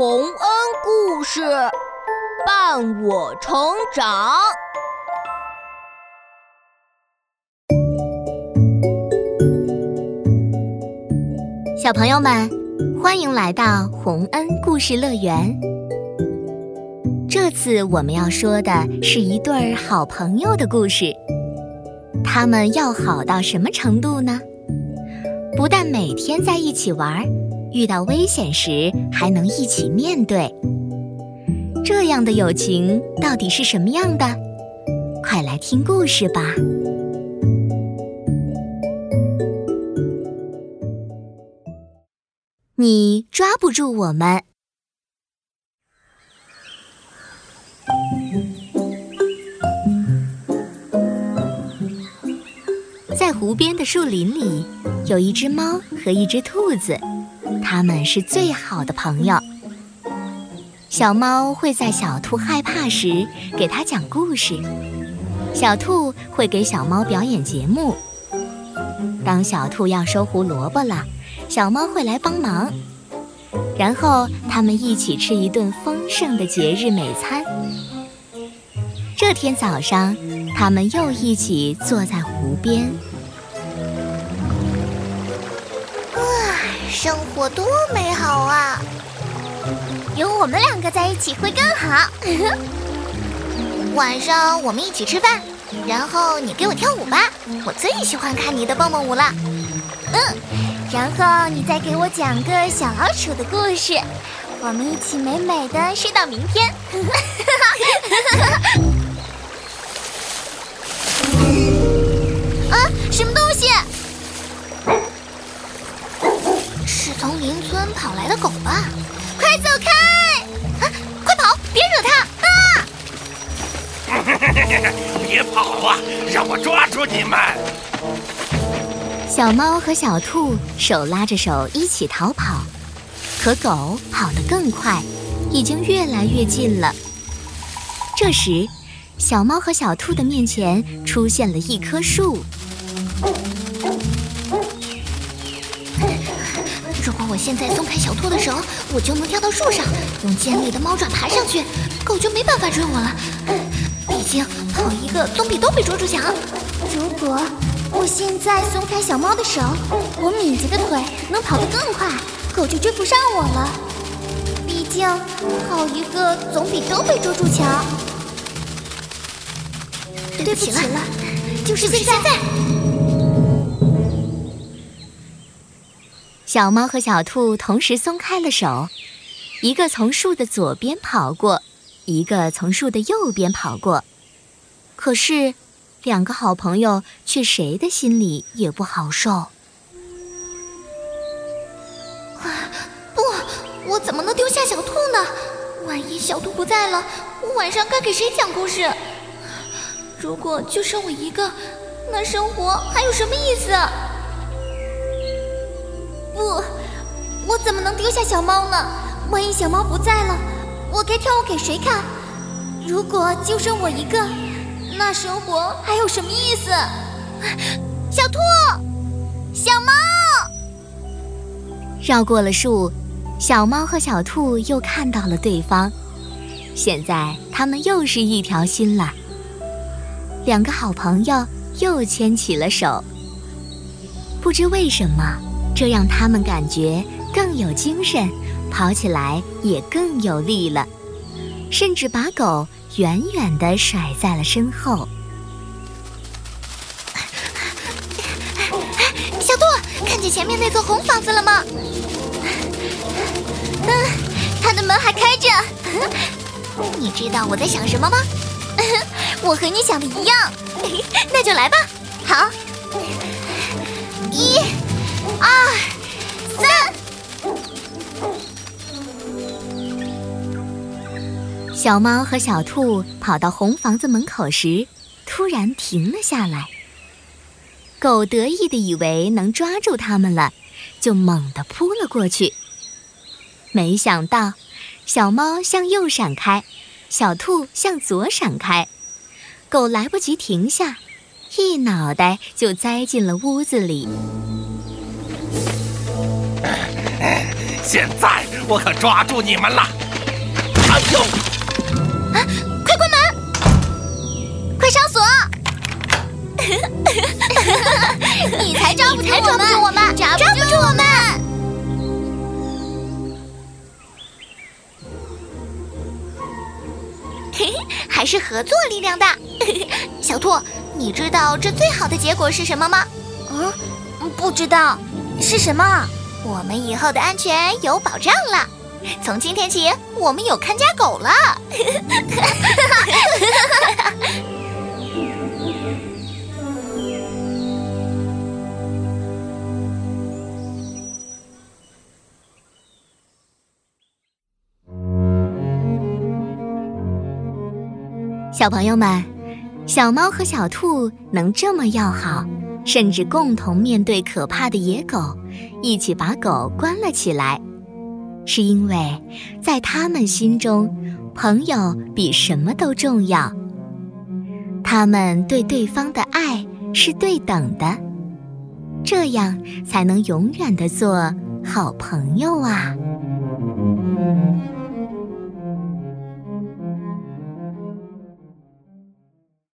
洪恩故事伴我成长。小朋友们，欢迎来到洪恩故事乐园。这次我们要说的是一对好朋友的故事。他们要好到什么程度呢？不但每天在一起玩，遇到危险时还能一起面对。这样的友情到底是什么样的？快来听故事吧！你抓不住我们。在湖边的树林里，有一只猫和一只兔子，它们是最好的朋友。小猫会在小兔害怕时给它讲故事，小兔会给小猫表演节目。当小兔要收胡萝卜了，小猫会来帮忙，然后他们一起吃一顿丰盛的节日美餐。这天早上，他们又一起坐在湖边。生活多美好啊！有我们两个在一起会更好。晚上我们一起吃饭，然后你给我跳舞吧，我最喜欢看你的蹦蹦舞了。嗯，然后你再给我讲个小老鼠的故事，我们一起美美的睡到明天。哈哈哈哈哈跑来的狗吧，快走开！啊，快跑，别惹它！啊！别跑啊，让我抓住你们！小猫和小兔手拉着手一起逃跑，可狗跑得更快，已经越来越近了。这时，小猫和小兔的面前出现了一棵树。我现在松开小兔的手，我就能跳到树上，用尖利的猫爪爬上去，狗就没办法追我了。毕竟跑一个总比都被捉住强。如果我现在松开小猫的手，我敏捷的腿能跑得更快，狗就追不上我了。毕竟跑一个总比都被捉住强。对不起了，就是现在。小猫和小兔同时松开了手，一个从树的左边跑过，一个从树的右边跑过。可是，两个好朋友却谁的心里也不好受。不，我怎么能丢下小兔呢？万一小兔不在了，我晚上该给谁讲故事？如果就剩我一个，那生活还有什么意思？不，我怎么能丢下小猫呢？万一小猫不在了，我该跳舞给谁看？如果就剩我一个，那生活还有什么意思？小兔，小猫，绕过了树，小猫和小兔又看到了对方。现在他们又是一条心了，两个好朋友又牵起了手。不知为什么。这让他们感觉更有精神，跑起来也更有力了，甚至把狗远远地甩在了身后。小兔，看见前面那座红房子了吗？嗯，它的门还开着。你知道我在想什么吗？我和你想的一样。那就来吧。好，一。二三，小猫和小兔跑到红房子门口时，突然停了下来。狗得意的以为能抓住它们了，就猛地扑了过去。没想到，小猫向右闪开，小兔向左闪开，狗来不及停下，一脑袋就栽进了屋子里。现在我可抓住你们了！哎呦！啊！快关门！快上锁！你才抓不住我们！抓不住我们！嘿嘿，还是合作力量大。小兔，你知道这最好的结果是什么吗？嗯，不知道。是什么？我们以后的安全有保障了。从今天起，我们有看家狗了。小朋友们，小猫和小兔能这么要好。甚至共同面对可怕的野狗，一起把狗关了起来，是因为在他们心中，朋友比什么都重要。他们对对方的爱是对等的，这样才能永远的做好朋友啊。